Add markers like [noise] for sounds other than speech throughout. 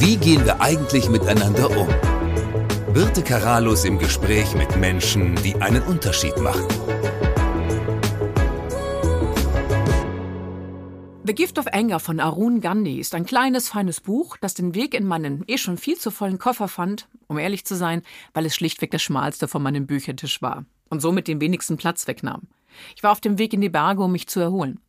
Wie gehen wir eigentlich miteinander um? Birte Karalus im Gespräch mit Menschen, die einen Unterschied machen. The Gift of Anger von Arun Gandhi ist ein kleines, feines Buch, das den Weg in meinen eh schon viel zu vollen Koffer fand, um ehrlich zu sein, weil es schlichtweg das schmalste von meinem Büchertisch war und somit den wenigsten Platz wegnahm. Ich war auf dem Weg in die Berge, um mich zu erholen.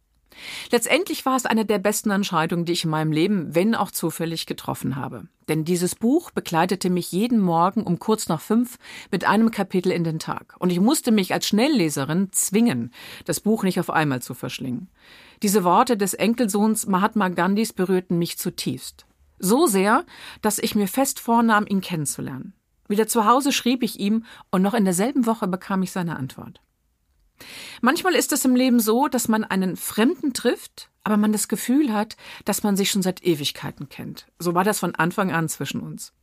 Letztendlich war es eine der besten Entscheidungen, die ich in meinem Leben, wenn auch zufällig, getroffen habe. Denn dieses Buch begleitete mich jeden Morgen um kurz nach fünf mit einem Kapitel in den Tag. Und ich musste mich als Schnellleserin zwingen, das Buch nicht auf einmal zu verschlingen. Diese Worte des Enkelsohns Mahatma Gandhis berührten mich zutiefst. So sehr, dass ich mir fest vornahm, ihn kennenzulernen. Wieder zu Hause schrieb ich ihm und noch in derselben Woche bekam ich seine Antwort. Manchmal ist es im Leben so, dass man einen Fremden trifft, aber man das Gefühl hat, dass man sich schon seit Ewigkeiten kennt. So war das von Anfang an zwischen uns.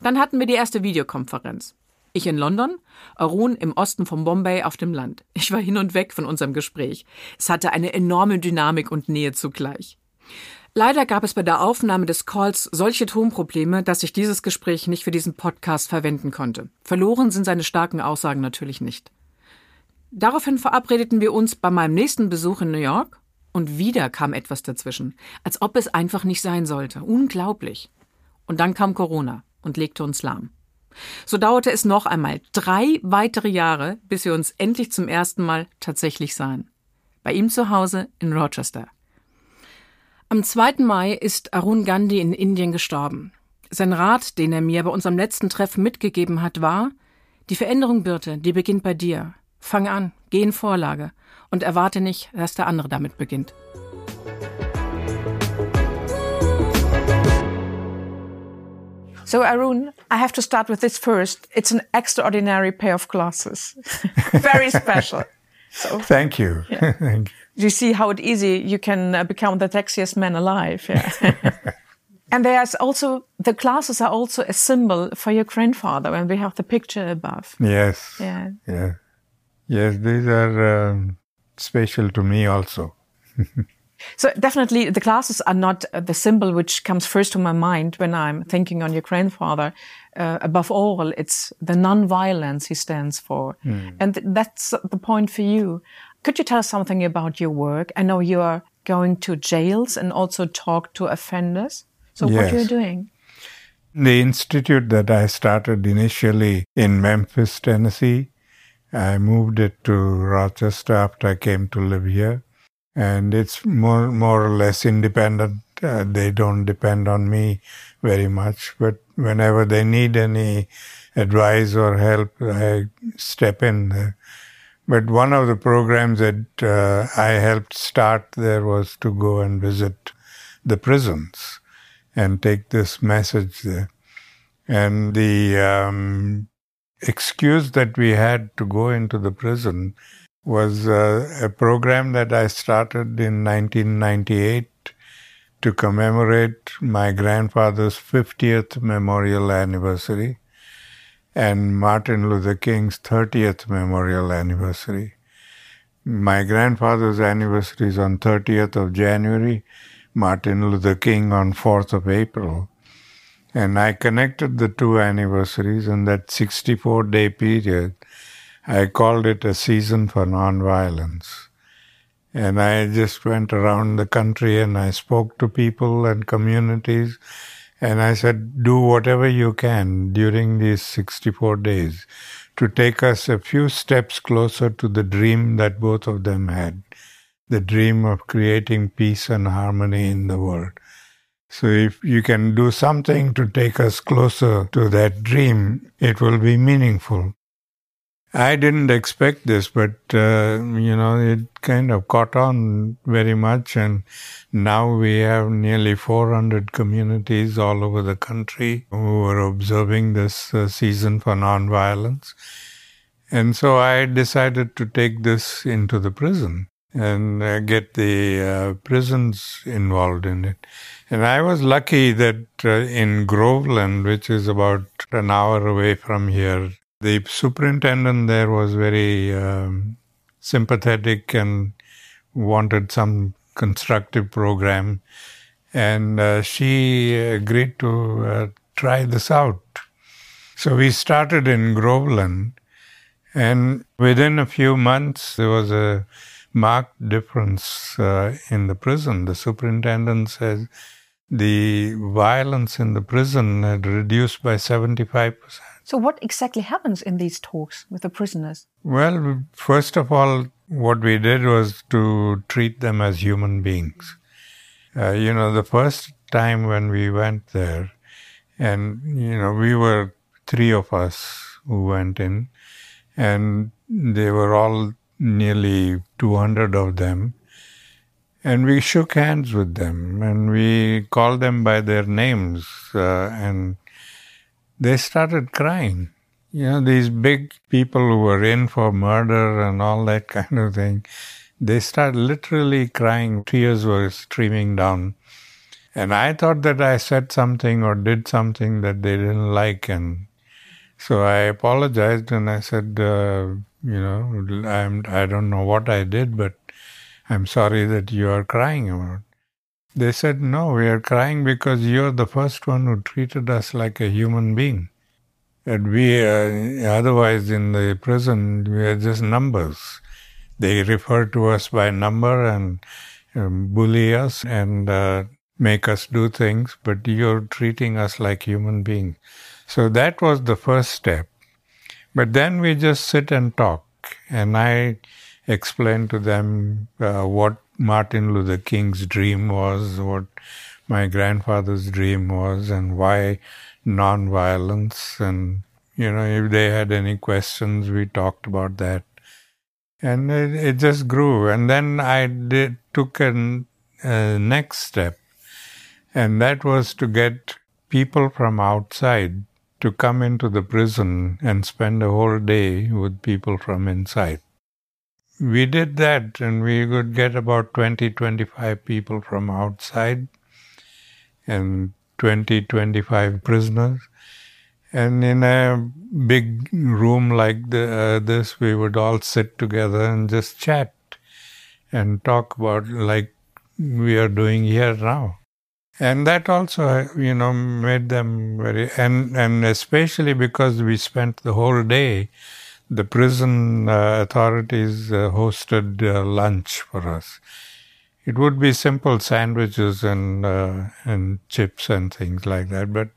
Dann hatten wir die erste Videokonferenz. Ich in London, Arun im Osten von Bombay auf dem Land. Ich war hin und weg von unserem Gespräch. Es hatte eine enorme Dynamik und Nähe zugleich. Leider gab es bei der Aufnahme des Calls solche Tonprobleme, dass ich dieses Gespräch nicht für diesen Podcast verwenden konnte. Verloren sind seine starken Aussagen natürlich nicht. Daraufhin verabredeten wir uns bei meinem nächsten Besuch in New York und wieder kam etwas dazwischen, als ob es einfach nicht sein sollte. Unglaublich. Und dann kam Corona und legte uns lahm. So dauerte es noch einmal drei weitere Jahre, bis wir uns endlich zum ersten Mal tatsächlich sahen. Bei ihm zu Hause in Rochester. Am 2. Mai ist Arun Gandhi in Indien gestorben. Sein Rat, den er mir bei unserem letzten Treffen mitgegeben hat, war, die Veränderung, Birte, die beginnt bei dir. Fang an, geh in Vorlage und erwarte nicht, dass der andere damit beginnt. So Arun, I have to start with this first. It's an extraordinary pair of glasses. [laughs] Very special. So, Thank you. Yeah. [laughs] Thank you. You see how easy you can uh, become the sexiest man alive. Yeah. [laughs] and there's also, the glasses are also a symbol for your grandfather when we have the picture above. Yes. Yeah. Yeah. Yes, these are um, special to me also. [laughs] so definitely the glasses are not uh, the symbol which comes first to my mind when I'm thinking on your grandfather. Uh, above all, it's the non-violence he stands for. Mm. And th that's the point for you. Could you tell us something about your work? I know you are going to jails and also talk to offenders. So yes. what are you doing? The institute that I started initially in Memphis, Tennessee, I moved it to Rochester after I came to live here. And it's more, more or less independent. Uh, they don't depend on me very much, but whenever they need any advice or help, I step in there. But one of the programs that uh, I helped start there was to go and visit the prisons and take this message there. And the um, excuse that we had to go into the prison was uh, a program that I started in 1998 to commemorate my grandfather's 50th memorial anniversary and Martin Luther King's 30th memorial anniversary. My grandfather's anniversary is on 30th of January, Martin Luther King on 4th of April. And I connected the two anniversaries in that 64 day period. I called it a season for nonviolence. And I just went around the country and I spoke to people and communities. And I said, do whatever you can during these 64 days to take us a few steps closer to the dream that both of them had the dream of creating peace and harmony in the world. So if you can do something to take us closer to that dream, it will be meaningful. I didn't expect this, but uh, you know, it kind of caught on very much, and now we have nearly 400 communities all over the country who are observing this uh, season for nonviolence. And so I decided to take this into the prison and uh, get the uh, prisons involved in it. And I was lucky that uh, in Groveland, which is about an hour away from here, the superintendent there was very um, sympathetic and wanted some constructive program. And uh, she agreed to uh, try this out. So we started in Groveland, and within a few months, there was a marked difference uh, in the prison. The superintendent said the violence in the prison had reduced by 75%. So, what exactly happens in these talks with the prisoners? Well, first of all, what we did was to treat them as human beings. Uh, you know, the first time when we went there, and, you know, we were three of us who went in, and they were all nearly 200 of them. And we shook hands with them and we called them by their names. Uh, and they started crying. You know, these big people who were in for murder and all that [laughs] kind of thing, they started literally crying. Tears were streaming down. And I thought that I said something or did something that they didn't like. And so I apologized and I said, uh, you know, I'm, I don't know what I did, but I'm sorry that you are crying about. They said, No, we are crying because you're the first one who treated us like a human being. And we, uh, otherwise, in the prison, we are just numbers. They refer to us by number and um, bully us and uh, make us do things, but you're treating us like human beings. So that was the first step. But then we just sit and talk. And I explain to them uh, what Martin Luther King's dream was, what my grandfather's dream was, and why nonviolence. And, you know, if they had any questions, we talked about that. And it, it just grew. And then I did, took a uh, next step, and that was to get people from outside to come into the prison and spend a whole day with people from inside we did that and we could get about 20 25 people from outside and 20 25 prisoners. And in a big room like the, uh, this we would all sit together and just chat and talk about like we are doing here now. And that also you know made them very and and especially because we spent the whole day the prison uh, authorities uh, hosted uh, lunch for us. It would be simple sandwiches and uh, and chips and things like that, but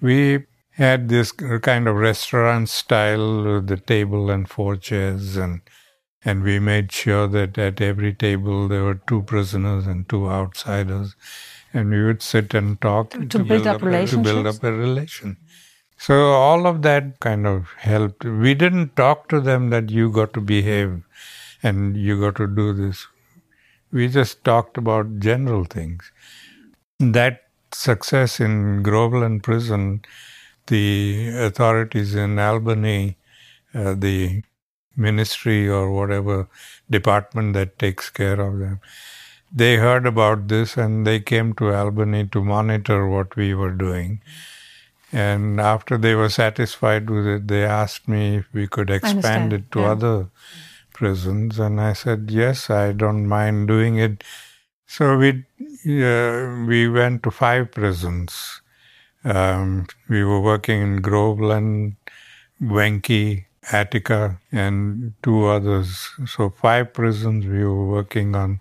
we had this kind of restaurant style with the table and four chairs and and we made sure that at every table there were two prisoners and two outsiders and we would sit and talk to, to, build, build, up, up to build up a relation so all of that kind of helped. We didn't talk to them that you got to behave and you got to do this. We just talked about general things. That success in Groveland prison, the authorities in Albany, uh, the ministry or whatever department that takes care of them, they heard about this and they came to Albany to monitor what we were doing. And after they were satisfied with it, they asked me if we could expand it to yeah. other prisons. And I said, yes, I don't mind doing it. So we, uh, we went to five prisons. Um, we were working in Groveland, Wende, Attica, and two others. So five prisons we were working on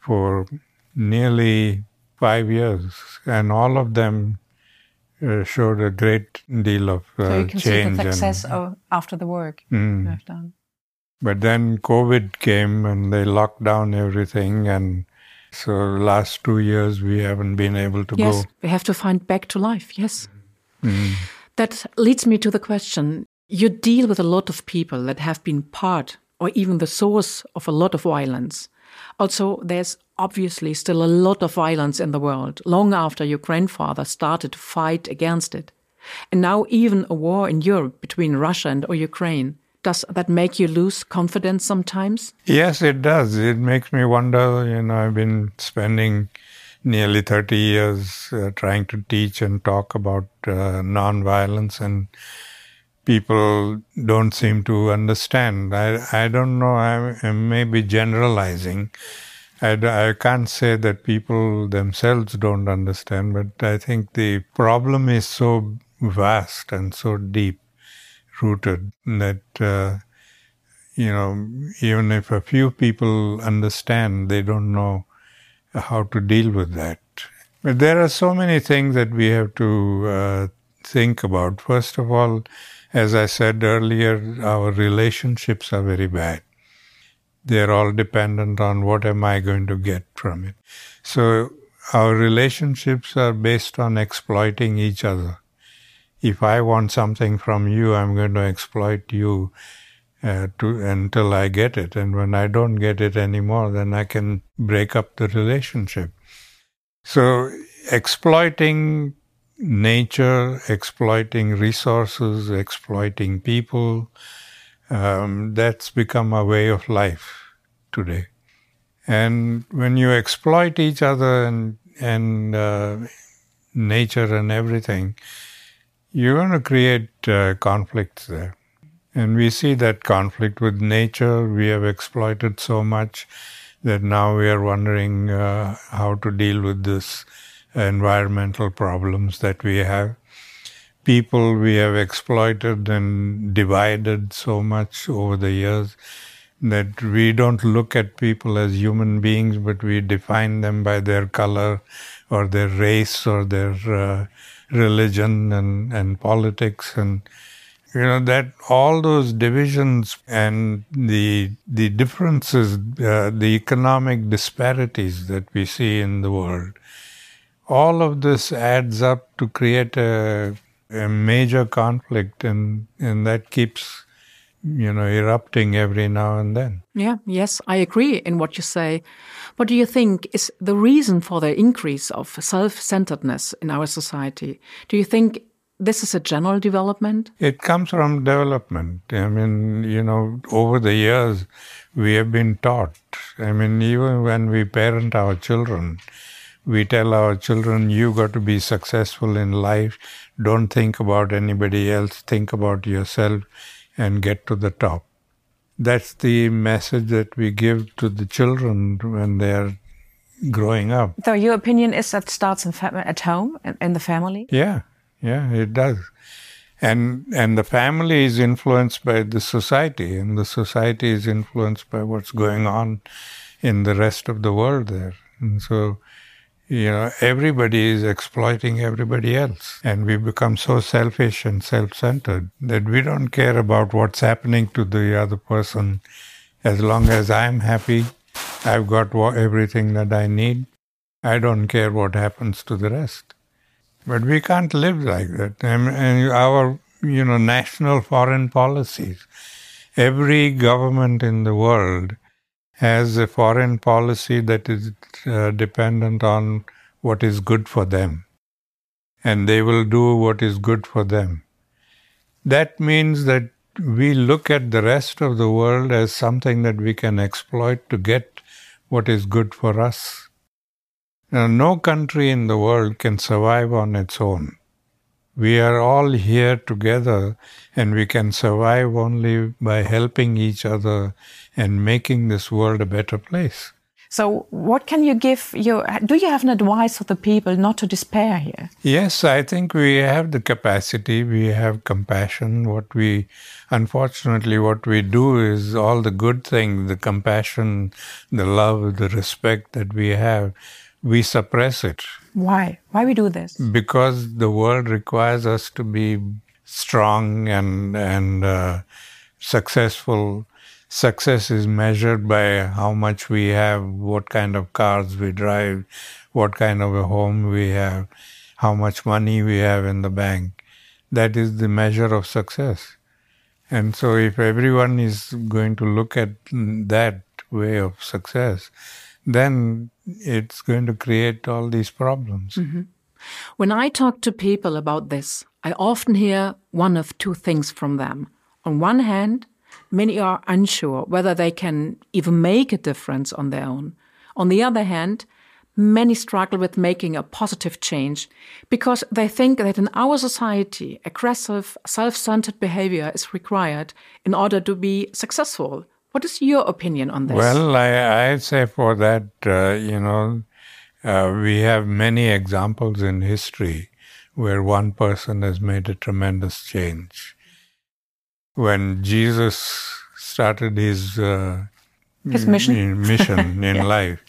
for nearly five years. And all of them uh, showed a great deal of uh, so you can change. See the success and, after the work mm, you have done. But then COVID came and they locked down everything, and so last two years we haven't been able to yes, go. we have to find back to life. Yes. Mm. That leads me to the question: You deal with a lot of people that have been part or even the source of a lot of violence. Also, there's obviously still a lot of violence in the world, long after your grandfather started to fight against it. And now, even a war in Europe between Russia and Ukraine. Does that make you lose confidence sometimes? Yes, it does. It makes me wonder. You know, I've been spending nearly 30 years uh, trying to teach and talk about uh, nonviolence and people don't seem to understand. I, I don't know, I, I may be generalizing, I, I can't say that people themselves don't understand, but I think the problem is so vast and so deep rooted that, uh, you know, even if a few people understand, they don't know how to deal with that. But there are so many things that we have to uh, think about. First of all, as I said earlier, our relationships are very bad they're all dependent on what am I going to get from it. So our relationships are based on exploiting each other. If I want something from you, I'm going to exploit you uh, to until I get it. And when I don't get it anymore, then I can break up the relationship. So exploiting nature, exploiting resources, exploiting people, um, that's become a way of life today. And when you exploit each other and and uh, nature and everything, you're going to create uh, conflicts there. And we see that conflict with nature. We have exploited so much that now we are wondering uh, how to deal with this environmental problems that we have. People we have exploited and divided so much over the years that we don't look at people as human beings, but we define them by their color or their race or their uh, religion and, and politics. And you know that all those divisions and the the differences uh, the economic disparities that we see in the world all of this adds up to create a a major conflict and and that keeps you know erupting every now and then. Yeah yes i agree in what you say. What do you think is the reason for the increase of self-centeredness in our society? Do you think this is a general development? It comes from development. I mean you know over the years we have been taught. I mean even when we parent our children we tell our children you got to be successful in life don't think about anybody else, think about yourself and get to the top. That's the message that we give to the children when they're growing up. So your opinion is that starts at home in the family? Yeah, yeah, it does. And and the family is influenced by the society, and the society is influenced by what's going on in the rest of the world there. And so you know, everybody is exploiting everybody else. And we become so selfish and self centered that we don't care about what's happening to the other person. As long as I'm happy, I've got everything that I need. I don't care what happens to the rest. But we can't live like that. And our, you know, national foreign policies, every government in the world has a foreign policy that is uh, dependent on what is good for them. And they will do what is good for them. That means that we look at the rest of the world as something that we can exploit to get what is good for us. Now, no country in the world can survive on its own. We are all here together and we can survive only by helping each other and making this world a better place. So, what can you give your? Do you have an advice for the people not to despair here? Yes, I think we have the capacity. We have compassion. What we, unfortunately, what we do is all the good things, the compassion, the love, the respect that we have, we suppress it. Why? Why we do this? Because the world requires us to be strong and and uh, successful success is measured by how much we have, what kind of cars we drive, what kind of a home we have, how much money we have in the bank. That is the measure of success. And so, if everyone is going to look at that way of success, then it's going to create all these problems. Mm-hmm. When I talk to people about this, I often hear one of two things from them. On one hand, Many are unsure whether they can even make a difference on their own. On the other hand, many struggle with making a positive change because they think that in our society, aggressive, self centered behavior is required in order to be successful, What is your opinion on this? Well, I, I say for that, uh, you know, uh, we have many examples in history where one person has made a tremendous change. When Jesus started his uh, his mission mission [laughs] in yeah. life,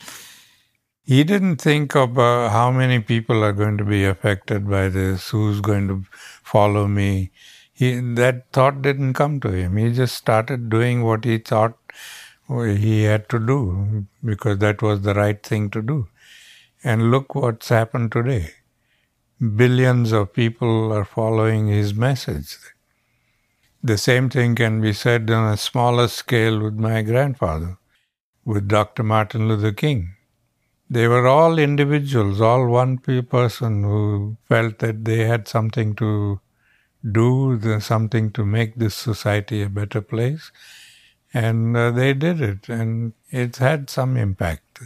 he didn't think about how many people are going to be affected by this, who's going to follow me he, that thought didn't come to him. He just started doing what he thought he had to do because that was the right thing to do. And look what's happened today. Billions of people are following his message. The same thing can be said on a smaller scale with my grandfather, with Dr. Martin Luther King. They were all individuals, all one person who felt that they had something to do the, something to make this society a better place. And uh, they did it, and it's had some impact.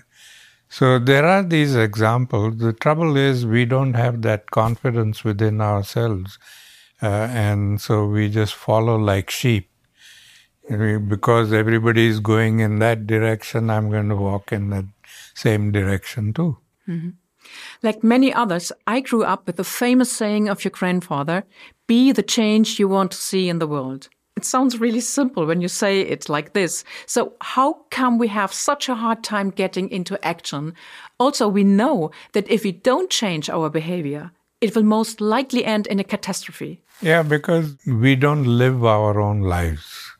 So there are these examples. The trouble is, we don't have that confidence within ourselves. Uh, and so we just follow like sheep. Because everybody is going in that direction, I'm going to walk in that same direction too. Mm-hmm. Like many others, I grew up with the famous saying of your grandfather be the change you want to see in the world. It sounds really simple when you say it like this. So, how come we have such a hard time getting into action? Also, we know that if we don't change our behavior, it will most likely end in a catastrophe. Yeah, because we don't live our own lives.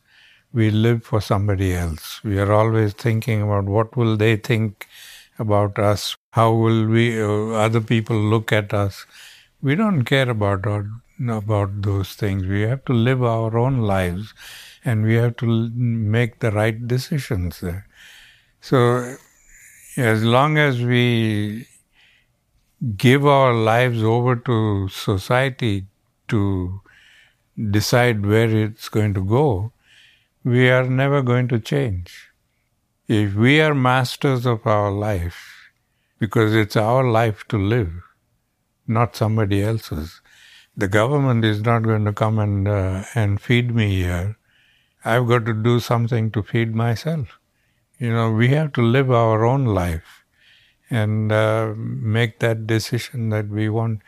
We live for somebody else. We are always thinking about what will they think about us? How will we uh, other people look at us? We don't care about our about those things. We have to live our own lives and we have to make the right decisions there. So, as long as we give our lives over to society to decide where it's going to go, we are never going to change. If we are masters of our life, because it's our life to live, not somebody else's, the government is not going to come and uh, and feed me here. I've got to do something to feed myself. You know, we have to live our own life and uh, make that decision that we want.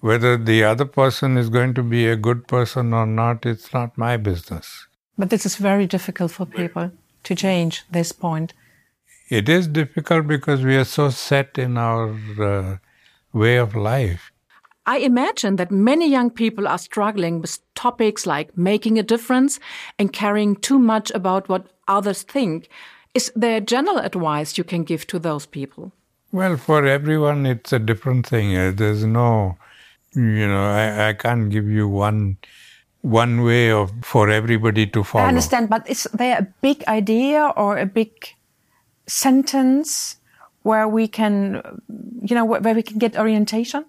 Whether the other person is going to be a good person or not, it's not my business. But this is very difficult for people to change this point. It is difficult because we are so set in our uh, way of life. I imagine that many young people are struggling with topics like making a difference and caring too much about what others think. Is there general advice you can give to those people? Well, for everyone, it's a different thing. Uh, there's no, you know, I, I can't give you one one way of for everybody to follow. I understand, but is there a big idea or a big sentence where we can, you know, where we can get orientation?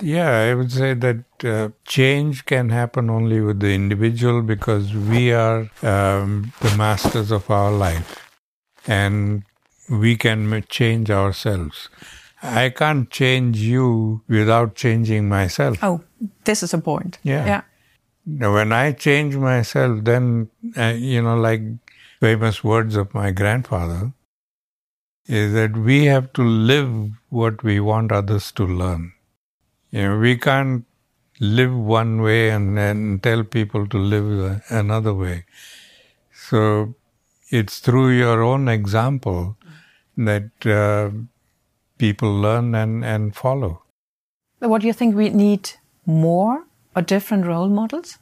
Yeah, I would say that uh, change can happen only with the individual because we are um, the masters of our life and we can change ourselves. I can't change you without changing myself. Oh, this is a point. Yeah. Yeah. Now, when I change myself, then, uh, you know, like famous words of my grandfather, is that we have to live what we want others to learn. You know, we can't live one way and then tell people to live another way. So it's through your own example that uh, people learn and, and follow. What do you think we need more or different role models?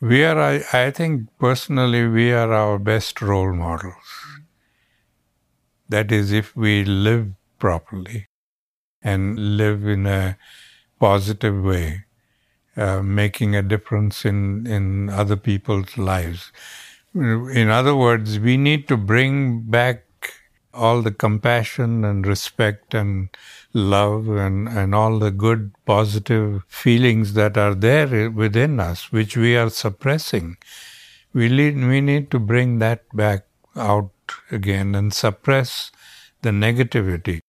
We are, I, I think personally, we are our best role models. That is, if we live properly and live in a positive way, uh, making a difference in, in other people's lives. In other words, we need to bring back all the compassion and respect and love and, and all the good positive feelings that are there within us, which we are suppressing. We need, we need to bring that back out again and suppress the negativity.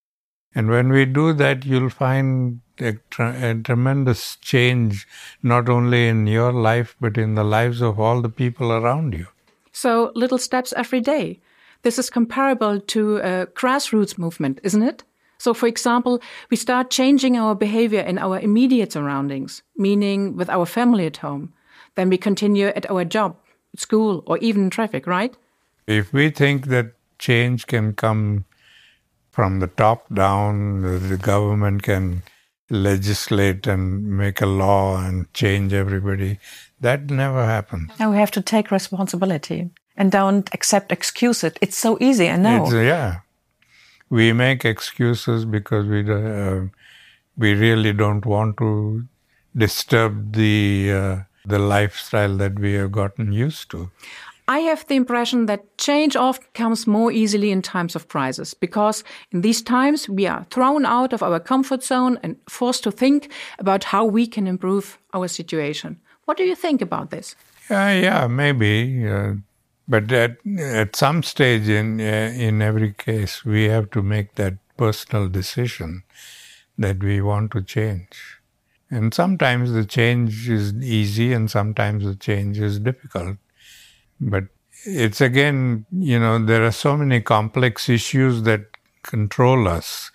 And when we do that, you'll find a, a, tremendous change, not only in your life, but in the lives of all the people around you. So, little steps every day. this is comparable to a grassroots movement, isn't it? So, for example, we start changing our behavior in our immediate surroundings, meaning with our family at home. Then we continue at our job, school, or even traffic, right? If we think that change can come from the top down, the government can legislate and make a law and change everybody, that never happens. Now we have to take responsibility and don't accept excuses. It's so easy, I know. It's, yeah we make excuses because we uh, we really don't want to disturb the uh, the lifestyle that we have gotten used to. I have the impression that change often comes more easily in times of crisis because in these times we are thrown out of our comfort zone and forced to think about how we can improve our situation. What do you think about this? Yeah, yeah, maybe. Uh, but at, at some stage in, uh, in every case, we have to make that personal decision that we want to change. And sometimes the change is easy and sometimes the change is difficult. But it's again, you know, there are so many complex issues that control us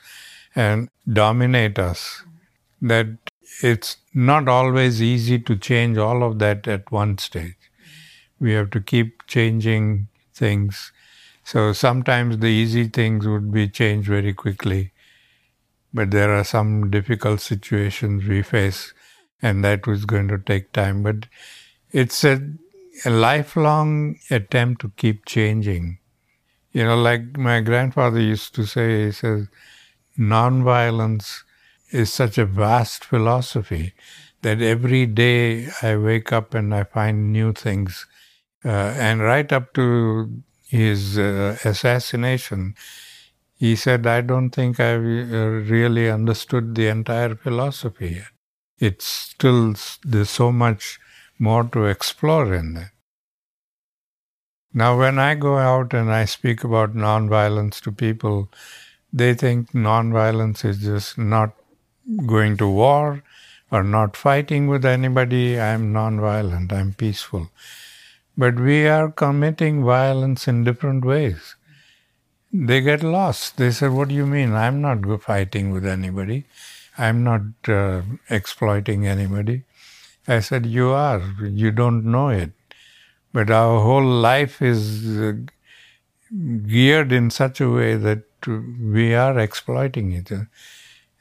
and dominate us that it's not always easy to change all of that at one stage we have to keep changing things. So sometimes the easy things would be changed very quickly, but there are some difficult situations we face, and that was going to take time. But it's a, a lifelong attempt to keep changing. You know, like my grandfather used to say, he says, nonviolence is such a vast philosophy that every day I wake up and I find new things uh, and right up to his uh, assassination, he said, I don't think I uh, really understood the entire philosophy yet. It's still, there's so much more to explore in there. Now, when I go out and I speak about nonviolence to people, they think nonviolence is just not going to war or not fighting with anybody. I'm nonviolent, I'm peaceful. But we are committing violence in different ways. They get lost. They say, What do you mean? I'm not fighting with anybody. I'm not uh, exploiting anybody. I said, You are. You don't know it. But our whole life is uh, geared in such a way that we are exploiting it.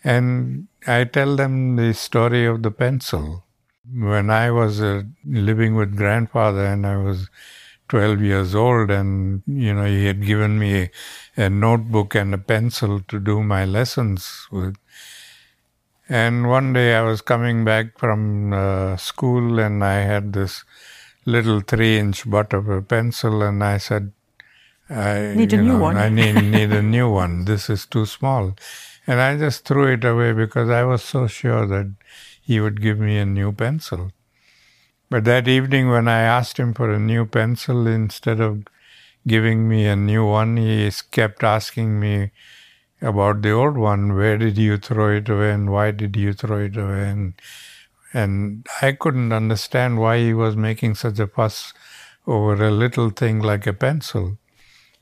And I tell them the story of the pencil. When I was uh, living with grandfather and I was 12 years old and, you know, he had given me a, a notebook and a pencil to do my lessons with. And one day I was coming back from uh, school and I had this little three inch butt of a pencil and I said, I need a know, new one. I need, [laughs] need a new one. This is too small. And I just threw it away because I was so sure that he would give me a new pencil. But that evening, when I asked him for a new pencil, instead of giving me a new one, he kept asking me about the old one. Where did you throw it away and why did you throw it away? And, and I couldn't understand why he was making such a fuss over a little thing like a pencil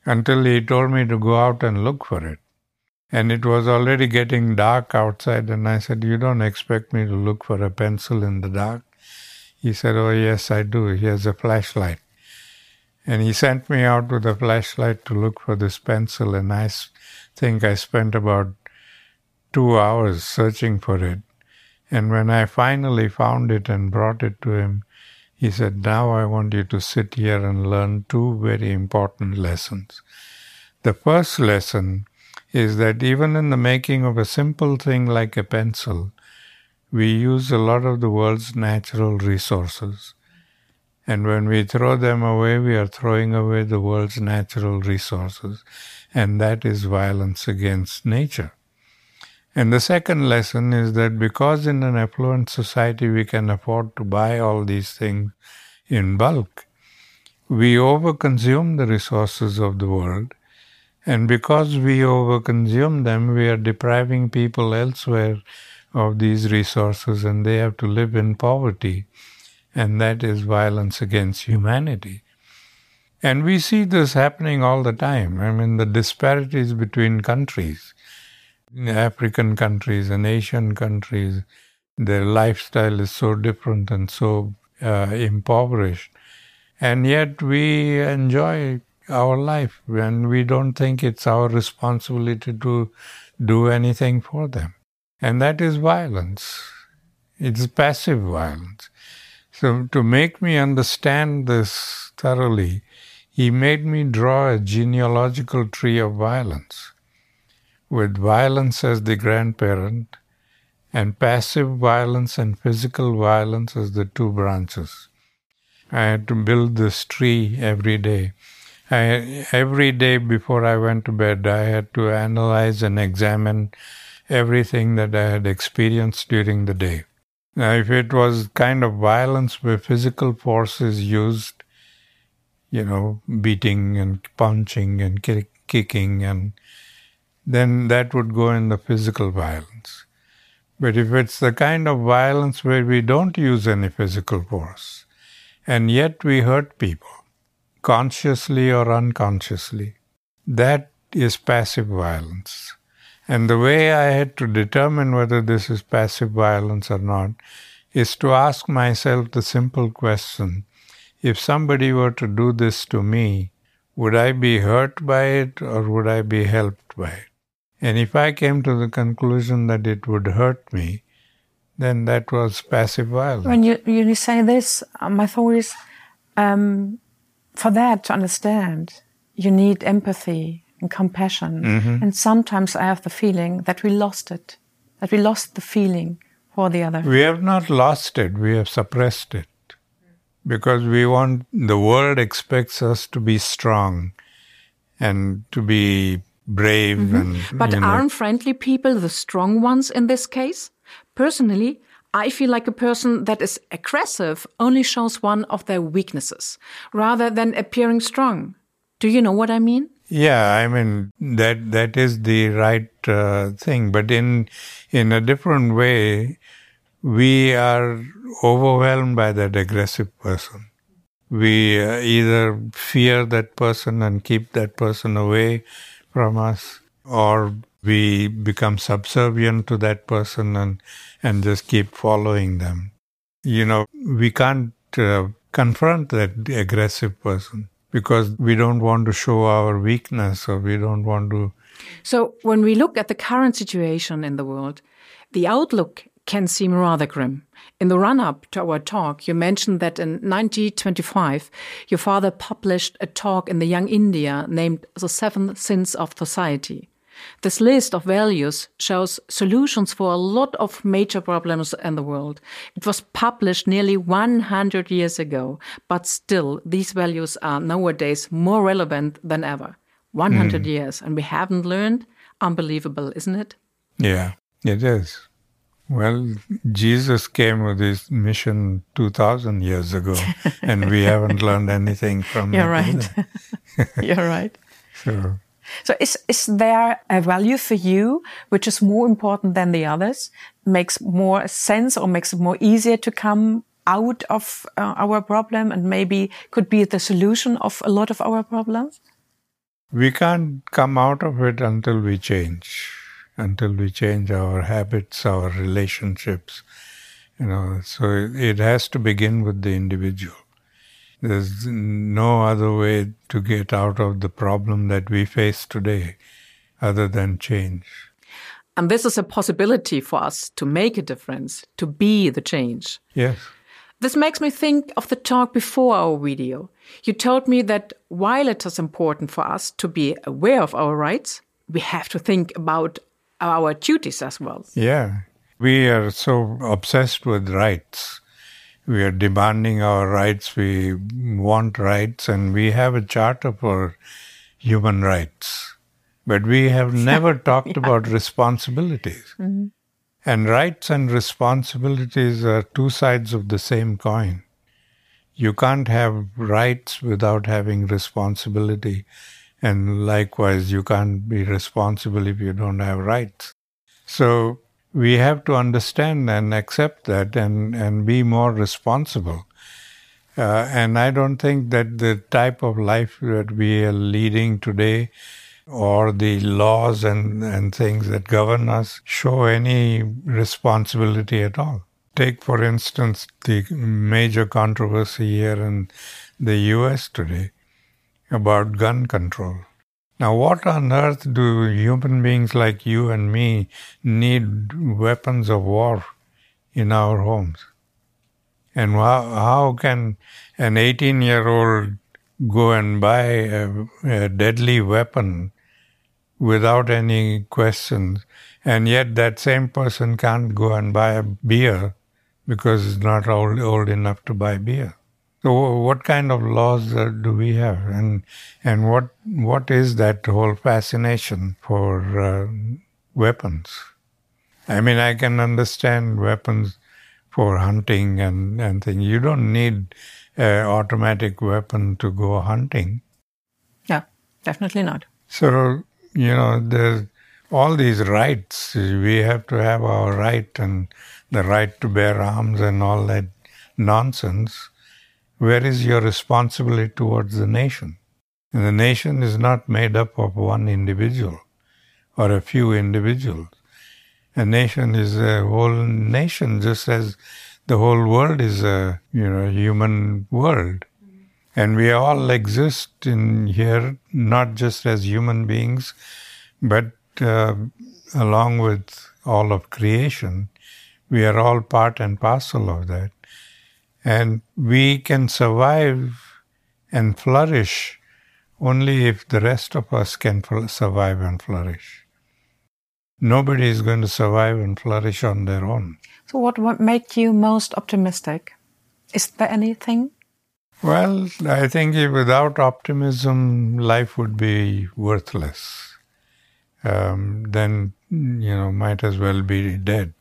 until he told me to go out and look for it. And it was already getting dark outside, and I said, You don't expect me to look for a pencil in the dark? He said, Oh, yes, I do. Here's a flashlight. And he sent me out with a flashlight to look for this pencil, and I think I spent about two hours searching for it. And when I finally found it and brought it to him, he said, Now I want you to sit here and learn two very important lessons. The first lesson is that even in the making of a simple thing like a pencil, we use a lot of the world's natural resources. And when we throw them away, we are throwing away the world's natural resources. And that is violence against nature. And the second lesson is that because in an affluent society we can afford to buy all these things in bulk, we overconsume the resources of the world and because we overconsume them, we are depriving people elsewhere of these resources and they have to live in poverty. And that is violence against humanity. And we see this happening all the time. I mean, the disparities between countries, African countries and Asian countries, their lifestyle is so different and so uh, impoverished. And yet we enjoy our life and we don't think it's our responsibility to do anything for them. And that is violence. It's passive violence. So to make me understand this thoroughly, he made me draw a genealogical tree of violence, with violence as the grandparent and passive violence and physical violence as the two branches. I had to build this tree every day. I, every day before I went to bed, I had to analyze and examine everything that I had experienced during the day. Now, if it was kind of violence where physical force is used, you know, beating and punching and kicking, and then that would go in the physical violence. But if it's the kind of violence where we don't use any physical force, and yet we hurt people, consciously or unconsciously, that is passive violence. And the way I had to determine whether this is passive violence or not is to ask myself the simple question if somebody were to do this to me, would I be hurt by it or would I be helped by it? And if I came to the conclusion that it would hurt me, then that was passive violence. When you, you say this, uh, my thought is um, for that to understand, you need empathy and compassion. Mm-hmm. And sometimes I have the feeling that we lost it, that we lost the feeling for the other. We have not lost it, we have suppressed it. Because we want, the world expects us to be strong and to be brave mm-hmm. and. But know. aren't friendly people the strong ones in this case? Personally, I feel like a person that is aggressive only shows one of their weaknesses rather than appearing strong. Do you know what I mean? Yeah, I mean that that is the right uh, thing, but in in a different way, we are overwhelmed by that aggressive person. We uh, either fear that person and keep that person away from us, or we become subservient to that person and and just keep following them. You know, we can't uh, confront that aggressive person because we don't want to show our weakness or we don't want to. So, when we look at the current situation in the world, the outlook can seem rather grim. In the run up to our talk, you mentioned that in 1925, your father published a talk in the Young India named The Seven Sins of Society. This list of values shows solutions for a lot of major problems in the world. It was published nearly 100 years ago, but still, these values are nowadays more relevant than ever. 100 mm. years, and we haven't learned? Unbelievable, isn't it? Yeah, it is. Well, Jesus came with his mission 2,000 years ago, and we haven't learned anything from [laughs] You're it. Right. [laughs] You're right. [laughs] So so is, is there a value for you which is more important than the others, makes more sense or makes it more easier to come out of uh, our problem and maybe could be the solution of a lot of our problems? We can't come out of it until we change, until we change our habits, our relationships. You know, so it has to begin with the individual. There's no other way to get out of the problem that we face today other than change. And this is a possibility for us to make a difference, to be the change. Yes. This makes me think of the talk before our video. You told me that while it is important for us to be aware of our rights, we have to think about our duties as well. Yeah. We are so obsessed with rights we are demanding our rights, we want rights, and we have a charter for human rights. But we have [laughs] never talked yeah. about responsibilities. Mm-hmm. And rights and responsibilities are two sides of the same coin. You can't have rights without having responsibility. And likewise, you can't be responsible if you don't have rights. So we have to understand and accept that and, and be more responsible. Uh, and I don't think that the type of life that we are leading today or the laws and, and things that govern us show any responsibility at all. Take, for instance, the major controversy here in the US today about gun control. Now, what on earth do human beings like you and me need weapons of war in our homes? And how, how can an 18 year old go and buy a, a deadly weapon without any questions? And yet that same person can't go and buy a beer because he's not old, old enough to buy beer. So what kind of laws uh, do we have, and and what what is that whole fascination for uh, weapons? I mean, I can understand weapons for hunting and and things. You don't need an automatic weapon to go hunting. Yeah, definitely not. So you know, there's all these rights. We have to have our right and the right to bear arms and all that nonsense where is your responsibility towards the nation? And the nation is not made up of one individual or a few individuals. A nation is a whole nation, just as the whole world is a you know human world. And we all exist in here not just as human beings, but uh, along with all of creation. We are all part and parcel of that. And we can survive and flourish only if the rest of us can survive and flourish. Nobody is going to survive and flourish on their own. So, what would make you most optimistic? Is there anything? Well, I think without optimism, life would be worthless. Um, then, you know, might as well be dead.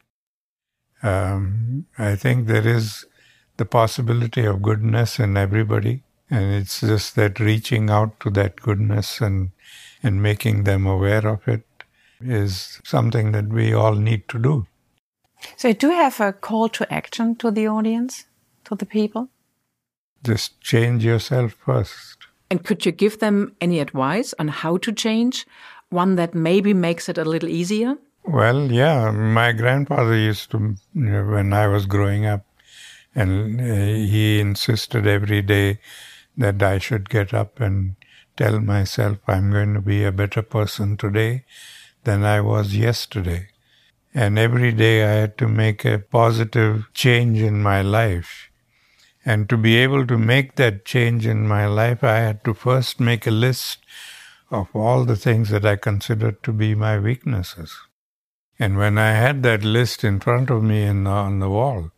Um, I think there is the possibility of goodness in everybody. And it's just that reaching out to that goodness and, and making them aware of it is something that we all need to do. So, do you have a call to action to the audience, to the people? Just change yourself first. And could you give them any advice on how to change? One that maybe makes it a little easier? Well, yeah. My grandfather used to, when I was growing up, and uh, he insisted every day that I should get up and tell myself I'm going to be a better person today than I was yesterday. And every day I had to make a positive change in my life. And to be able to make that change in my life, I had to first make a list of all the things that I considered to be my weaknesses. And when I had that list in front of me in, on the wall,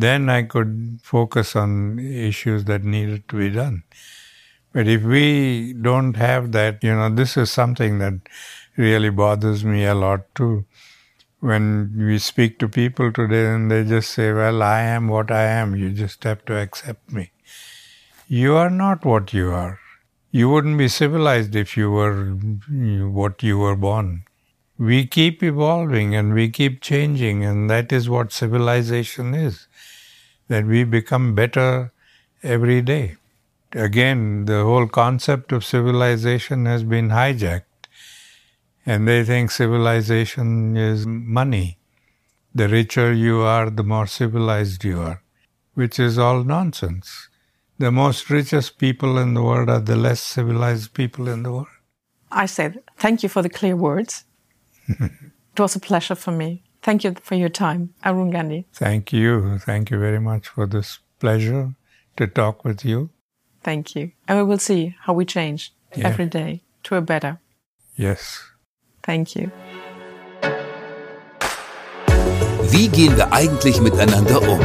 then I could focus on issues that needed to be done. But if we don't have that, you know, this is something that really bothers me a lot too. When we speak to people today and they just say, Well, I am what I am, you just have to accept me. You are not what you are. You wouldn't be civilized if you were what you were born. We keep evolving and we keep changing, and that is what civilization is that we become better every day. Again, the whole concept of civilization has been hijacked, and they think civilization is money. The richer you are, the more civilized you are, which is all nonsense. The most richest people in the world are the less civilized people in the world. I said, thank you for the clear words. [laughs] it was a pleasure for me. Thank you for your time, Arun Gandhi. Thank you. Thank you very much for this pleasure to talk with you. Thank you. And we will see how we change yeah. every day to a better. Yes. Thank you. Wie gehen wir eigentlich miteinander um?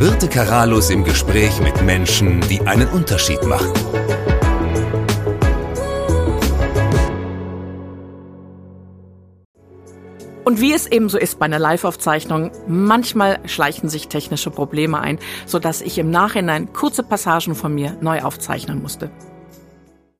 Birte Karalus im Gespräch mit Menschen, die einen Unterschied machen. Und wie es eben so ist bei einer Live-Aufzeichnung, manchmal schleichen sich technische Probleme ein, sodass ich im Nachhinein kurze Passagen von mir neu aufzeichnen musste.